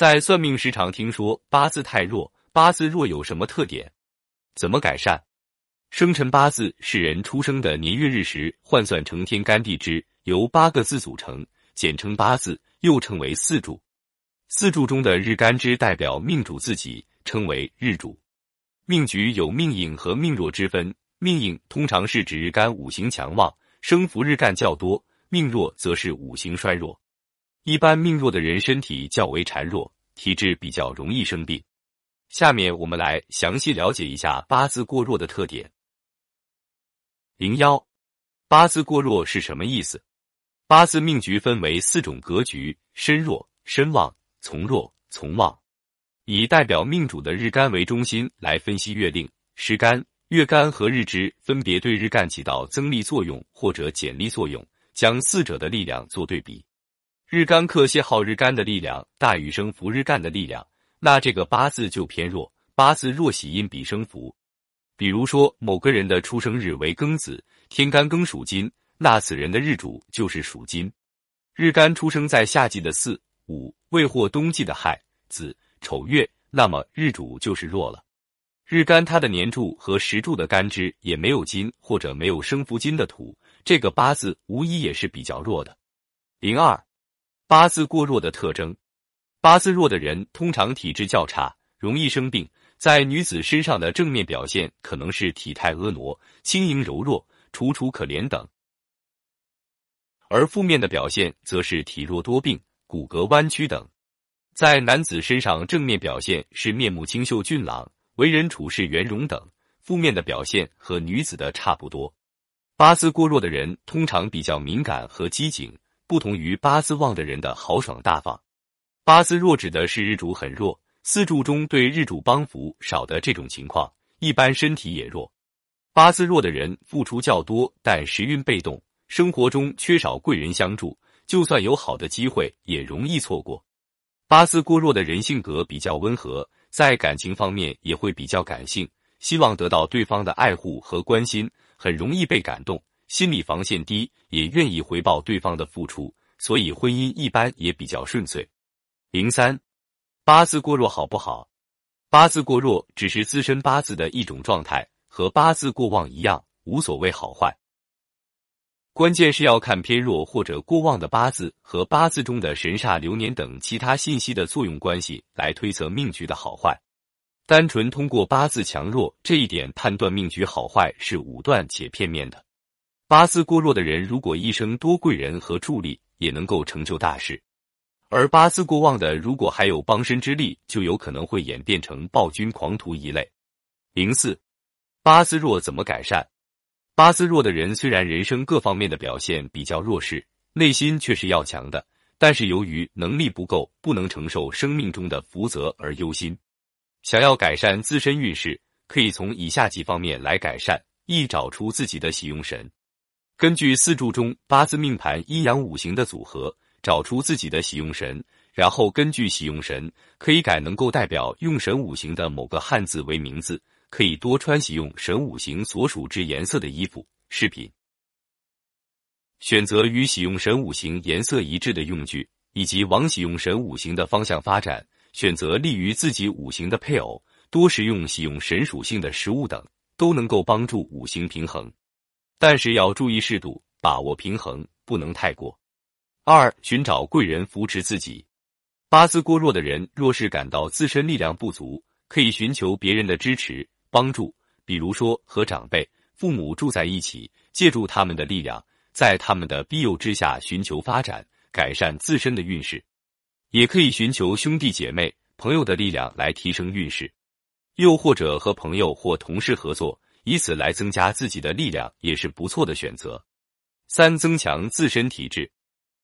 在算命时常听说八字太弱，八字弱有什么特点？怎么改善？生辰八字是人出生的年月日时换算成天干地支，由八个字组成，简称八字，又称为四柱。四柱中的日干支代表命主自己，称为日主。命局有命硬和命弱之分，命硬通常是指日干五行强旺，生福日干较多；命弱则是五行衰弱。一般命弱的人身体较为孱弱，体质比较容易生病。下面我们来详细了解一下八字过弱的特点。零幺，八字过弱是什么意思？八字命局分为四种格局：身弱、身旺、从弱、从旺。以代表命主的日干为中心来分析月令、时干、月干和日支，分别对日干起到增力作用或者减力作用，将四者的力量做对比。日干克泄耗日干的力量大于生福日干的力量，那这个八字就偏弱。八字弱喜阴比生福。比如说某个人的出生日为庚子，天干庚属金，那此人的日主就是属金。日干出生在夏季的巳、午、未或冬季的亥、子、丑月，那么日主就是弱了。日干它的年柱和时柱的干支也没有金或者没有生福金的土，这个八字无疑也是比较弱的。零二。八字过弱的特征，八字弱的人通常体质较差，容易生病。在女子身上的正面表现可能是体态婀娜、轻盈柔弱、楚楚可怜等，而负面的表现则是体弱多病、骨骼弯曲等。在男子身上，正面表现是面目清秀俊朗、为人处事圆融等；负面的表现和女子的差不多。八字过弱的人通常比较敏感和机警。不同于八字旺的人的豪爽大方，八字弱指的是日主很弱，四柱中对日主帮扶少的这种情况，一般身体也弱。八字弱的人付出较多，但时运被动，生活中缺少贵人相助，就算有好的机会也容易错过。八字过弱的人性格比较温和，在感情方面也会比较感性，希望得到对方的爱护和关心，很容易被感动。心理防线低，也愿意回报对方的付出，所以婚姻一般也比较顺遂。零三，八字过弱好不好？八字过弱只是自身八字的一种状态，和八字过旺一样，无所谓好坏。关键是要看偏弱或者过旺的八字和八字中的神煞、流年等其他信息的作用关系来推测命局的好坏。单纯通过八字强弱这一点判断命局好坏是武断且片面的。八字过弱的人，如果一生多贵人和助力，也能够成就大事；而八字过旺的，如果还有帮身之力，就有可能会演变成暴君狂徒一类。零四，八字弱怎么改善？八字弱的人虽然人生各方面的表现比较弱势，内心却是要强的，但是由于能力不够，不能承受生命中的福泽而忧心。想要改善自身运势，可以从以下几方面来改善：一、找出自己的喜用神。根据四柱中八字命盘阴阳五行的组合，找出自己的喜用神，然后根据喜用神，可以改能够代表用神五行的某个汉字为名字，可以多穿喜用神五行所属之颜色的衣服饰品，选择与喜用神五行颜色一致的用具，以及往喜用神五行的方向发展，选择利于自己五行的配偶，多食用喜用神属性的食物等，都能够帮助五行平衡。但是要注意适度，把握平衡，不能太过。二、寻找贵人扶持自己。八字过弱的人，若是感到自身力量不足，可以寻求别人的支持帮助，比如说和长辈、父母住在一起，借助他们的力量，在他们的庇佑之下寻求发展，改善自身的运势。也可以寻求兄弟姐妹、朋友的力量来提升运势，又或者和朋友或同事合作。以此来增加自己的力量也是不错的选择。三、增强自身体质。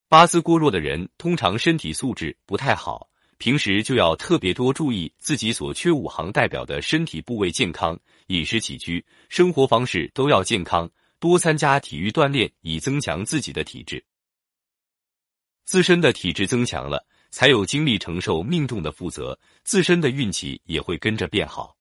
八字过弱的人通常身体素质不太好，平时就要特别多注意自己所缺五行代表的身体部位健康，饮食起居、生活方式都要健康，多参加体育锻炼，以增强自己的体质。自身的体质增强了，才有精力承受命中的负责，自身的运气也会跟着变好。